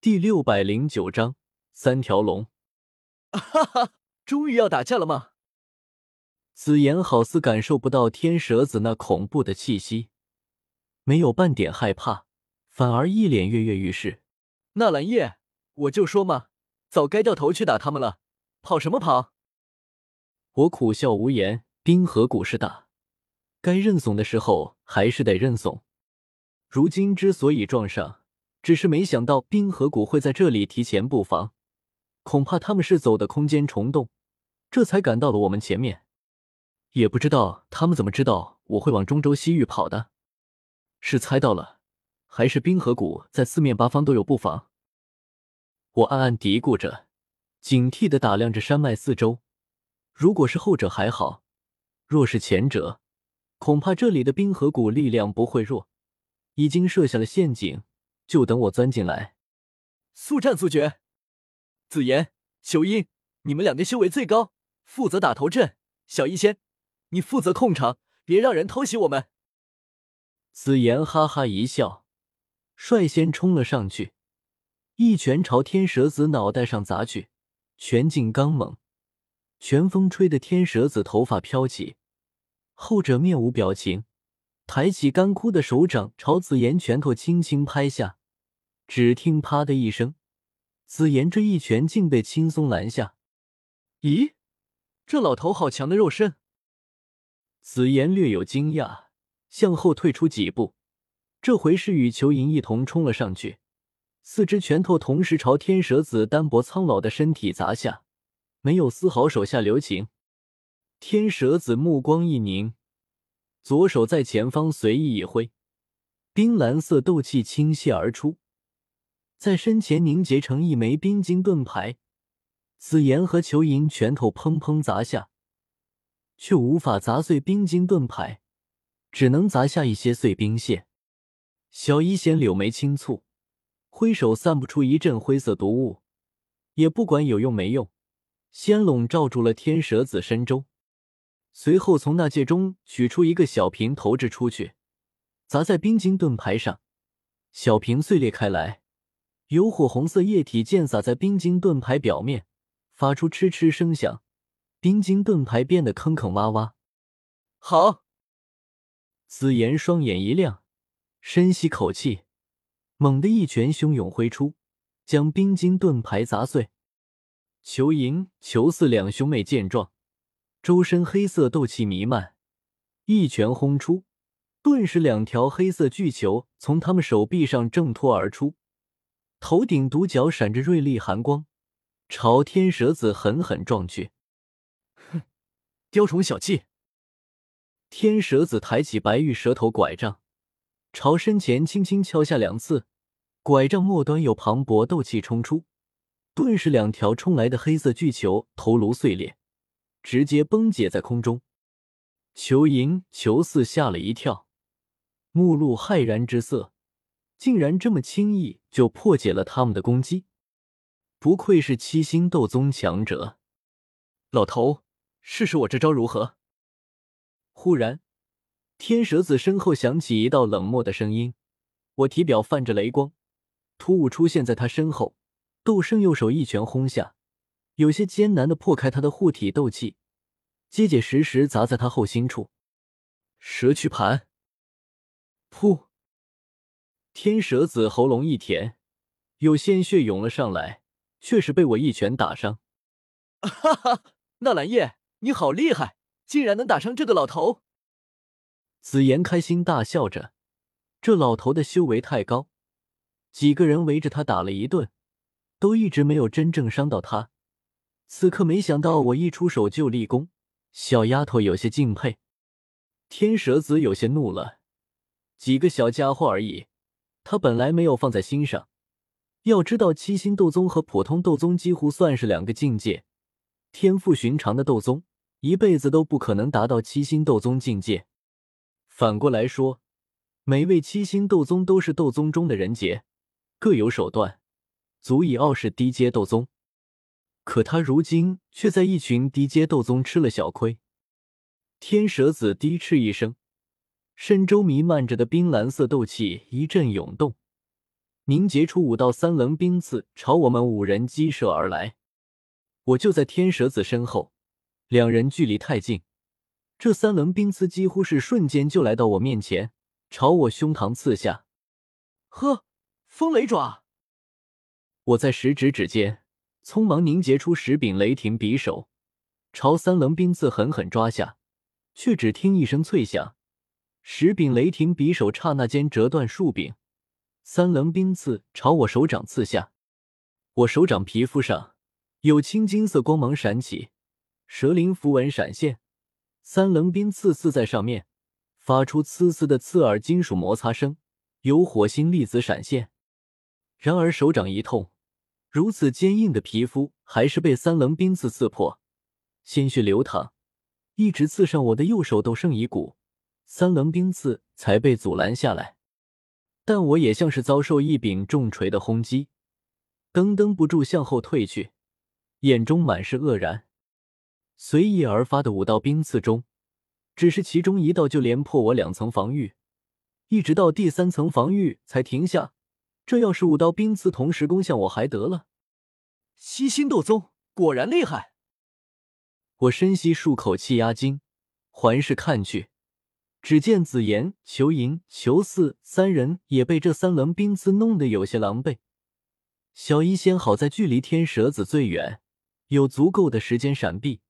第六百零九章三条龙。哈哈，终于要打架了吗？紫妍好似感受不到天蛇子那恐怖的气息，没有半点害怕，反而一脸跃跃欲试。纳兰叶，我就说嘛，早该掉头去打他们了，跑什么跑？我苦笑无言。冰河谷是大，该认怂的时候还是得认怂。如今之所以撞上，只是没想到冰河谷会在这里提前布防，恐怕他们是走的空间虫洞，这才赶到了我们前面。也不知道他们怎么知道我会往中州西域跑的，是猜到了，还是冰河谷在四面八方都有布防？我暗暗嘀咕着，警惕的打量着山脉四周。如果是后者还好。若是前者，恐怕这里的冰河谷力量不会弱，已经设下了陷阱，就等我钻进来。速战速决！紫妍、秋音，你们两个修为最高，负责打头阵。小医仙，你负责控场，别让人偷袭我们。紫妍哈哈一笑，率先冲了上去，一拳朝天蛇子脑袋上砸去，拳劲刚猛。拳风吹得天蛇子头发飘起，后者面无表情，抬起干枯的手掌朝紫妍拳头轻轻拍下。只听“啪”的一声，紫妍这一拳竟被轻松拦下。咦，这老头好强的肉身！紫妍略有惊讶，向后退出几步，这回是与裘银一同冲了上去，四只拳头同时朝天蛇子单薄苍老的身体砸下。没有丝毫手下留情，天蛇子目光一凝，左手在前方随意一挥，冰蓝色斗气倾泻而出，在身前凝结成一枚冰晶盾牌。紫妍和裘银拳头砰砰砸下，却无法砸碎冰晶盾牌，只能砸下一些碎冰屑。小医仙柳眉轻蹙，挥手散布出一阵灰色毒雾，也不管有用没用。先笼罩住了天蛇子身周，随后从那戒中取出一个小瓶投掷出去，砸在冰晶盾牌上。小瓶碎裂开来，有火红色液体溅洒在冰晶盾牌表面，发出嗤嗤声响。冰晶盾牌变得坑坑洼洼。好，紫妍双眼一亮，深吸口气，猛地一拳汹涌挥出，将冰晶盾牌砸碎。裘银、裘四两兄妹见状，周身黑色斗气弥漫，一拳轰出，顿时两条黑色巨球从他们手臂上挣脱而出，头顶独角闪着锐利寒光，朝天蛇子狠狠撞去。哼，雕虫小技！天蛇子抬起白玉蛇头拐杖，朝身前轻轻敲下两次，拐杖末端有磅礴斗气冲出。顿时，两条冲来的黑色巨球头颅碎裂，直接崩解在空中。裘银、裘四吓了一跳，目露骇然之色，竟然这么轻易就破解了他们的攻击，不愧是七星斗宗强者。老头，试试我这招如何？忽然，天蛇子身后响起一道冷漠的声音，我体表泛着雷光，突兀出现在他身后。斗圣右手一拳轰下，有些艰难的破开他的护体斗气，结结实实砸在他后心处。蛇躯盘，噗！天蛇子喉咙一甜，有鲜血涌了上来，却是被我一拳打伤。哈哈，纳兰叶，你好厉害，竟然能打伤这个老头！紫妍开心大笑着，这老头的修为太高，几个人围着他打了一顿。都一直没有真正伤到他，此刻没想到我一出手就立功，小丫头有些敬佩。天蛇子有些怒了，几个小家伙而已，他本来没有放在心上。要知道，七星斗宗和普通斗宗几乎算是两个境界，天赋寻常的斗宗一辈子都不可能达到七星斗宗境界。反过来说，每位七星斗宗都是斗宗中的人杰，各有手段。足以傲视低阶斗宗，可他如今却在一群低阶斗宗吃了小亏。天蛇子低斥一声，身周弥漫着的冰蓝色斗气一阵涌动，凝结出五道三棱冰刺，朝我们五人击射而来。我就在天蛇子身后，两人距离太近，这三棱冰刺几乎是瞬间就来到我面前，朝我胸膛刺下。呵，风雷爪！我在食指指尖匆忙凝结出十柄雷霆匕首，朝三棱冰刺狠狠抓下。却只听一声脆响，十柄雷霆匕首刹那间折断数柄，三棱冰刺朝我手掌刺下。我手掌皮肤上有青金色光芒闪起，蛇鳞符文闪现，三棱冰刺刺在上面，发出呲呲的刺耳金属摩擦声，有火星粒子闪现。然而手掌一痛，如此坚硬的皮肤还是被三棱冰刺刺破，鲜血流淌。一直刺上我的右手都剩一股，三棱冰刺才被阻拦下来。但我也像是遭受一柄重锤的轰击，噔噔不住向后退去，眼中满是愕然。随意而发的五道冰刺中，只是其中一道就连破我两层防御，一直到第三层防御才停下。这要是五道冰刺同时攻向我，还得了？吸星斗宗果然厉害。我深吸数口气压惊，环视看去，只见紫妍、裘银、裘四三人也被这三棱冰刺弄得有些狼狈。小医仙好在距离天蛇子最远，有足够的时间闪避，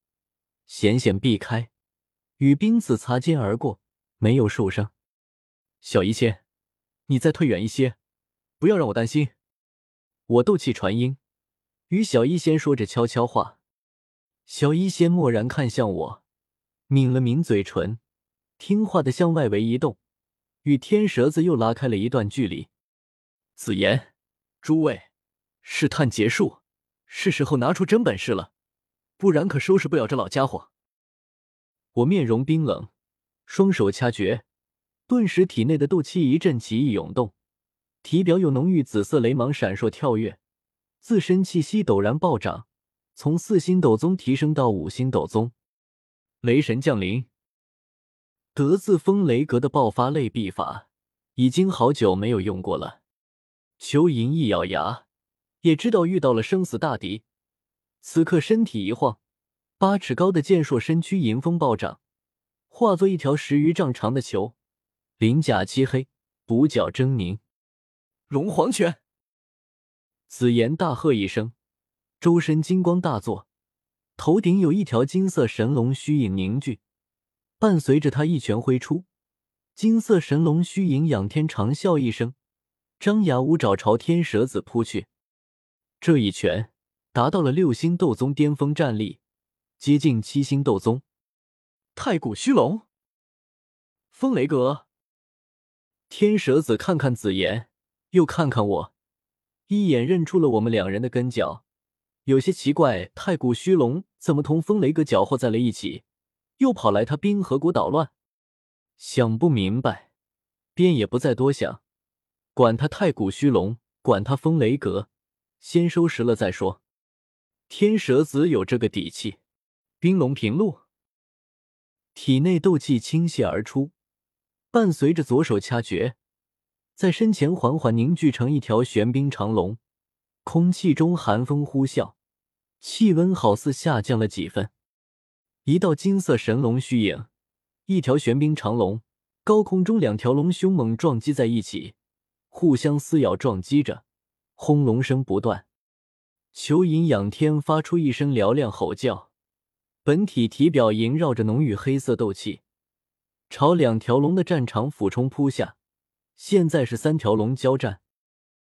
险险避开，与冰刺擦肩而过，没有受伤。小医仙，你再退远一些，不要让我担心。我斗气传音，与小医仙说着悄悄话。小医仙蓦然看向我，抿了抿嘴唇，听话的向外围移动，与天蛇子又拉开了一段距离。紫妍，诸位，试探结束，是时候拿出真本事了，不然可收拾不了这老家伙。我面容冰冷，双手掐诀，顿时体内的斗气一阵奇异涌动，体表有浓郁紫色雷芒闪烁跳跃，自身气息陡然暴涨。从四星斗宗提升到五星斗宗，雷神降临。得自风雷阁的爆发类臂法，已经好久没有用过了。邱莹一咬牙，也知道遇到了生死大敌，此刻身体一晃，八尺高的健硕身躯迎风暴涨，化作一条十余丈长的球，鳞甲漆黑，补角狰狞。龙皇拳！紫妍大喝一声。周身金光大作，头顶有一条金色神龙虚影凝聚，伴随着他一拳挥出，金色神龙虚影仰天长啸一声，张牙舞爪朝天蛇子扑去。这一拳达到了六星斗宗巅峰战力，接近七星斗宗。太古虚龙，风雷阁。天蛇子看看紫妍，又看看我，一眼认出了我们两人的跟脚。有些奇怪，太古虚龙怎么同风雷阁搅和在了一起，又跑来他冰河谷捣乱？想不明白，便也不再多想，管他太古虚龙，管他风雷阁，先收拾了再说。天蛇子有这个底气，冰龙平路，体内斗气倾泻而出，伴随着左手掐诀，在身前缓缓凝聚成一条玄冰长龙，空气中寒风呼啸。气温好似下降了几分，一道金色神龙虚影，一条玄冰长龙，高空中两条龙凶猛撞击在一起，互相撕咬撞击着，轰隆声不断。裘银仰天发出一声嘹亮吼叫，本体体表萦绕着浓郁黑色斗气，朝两条龙的战场俯冲扑下。现在是三条龙交战，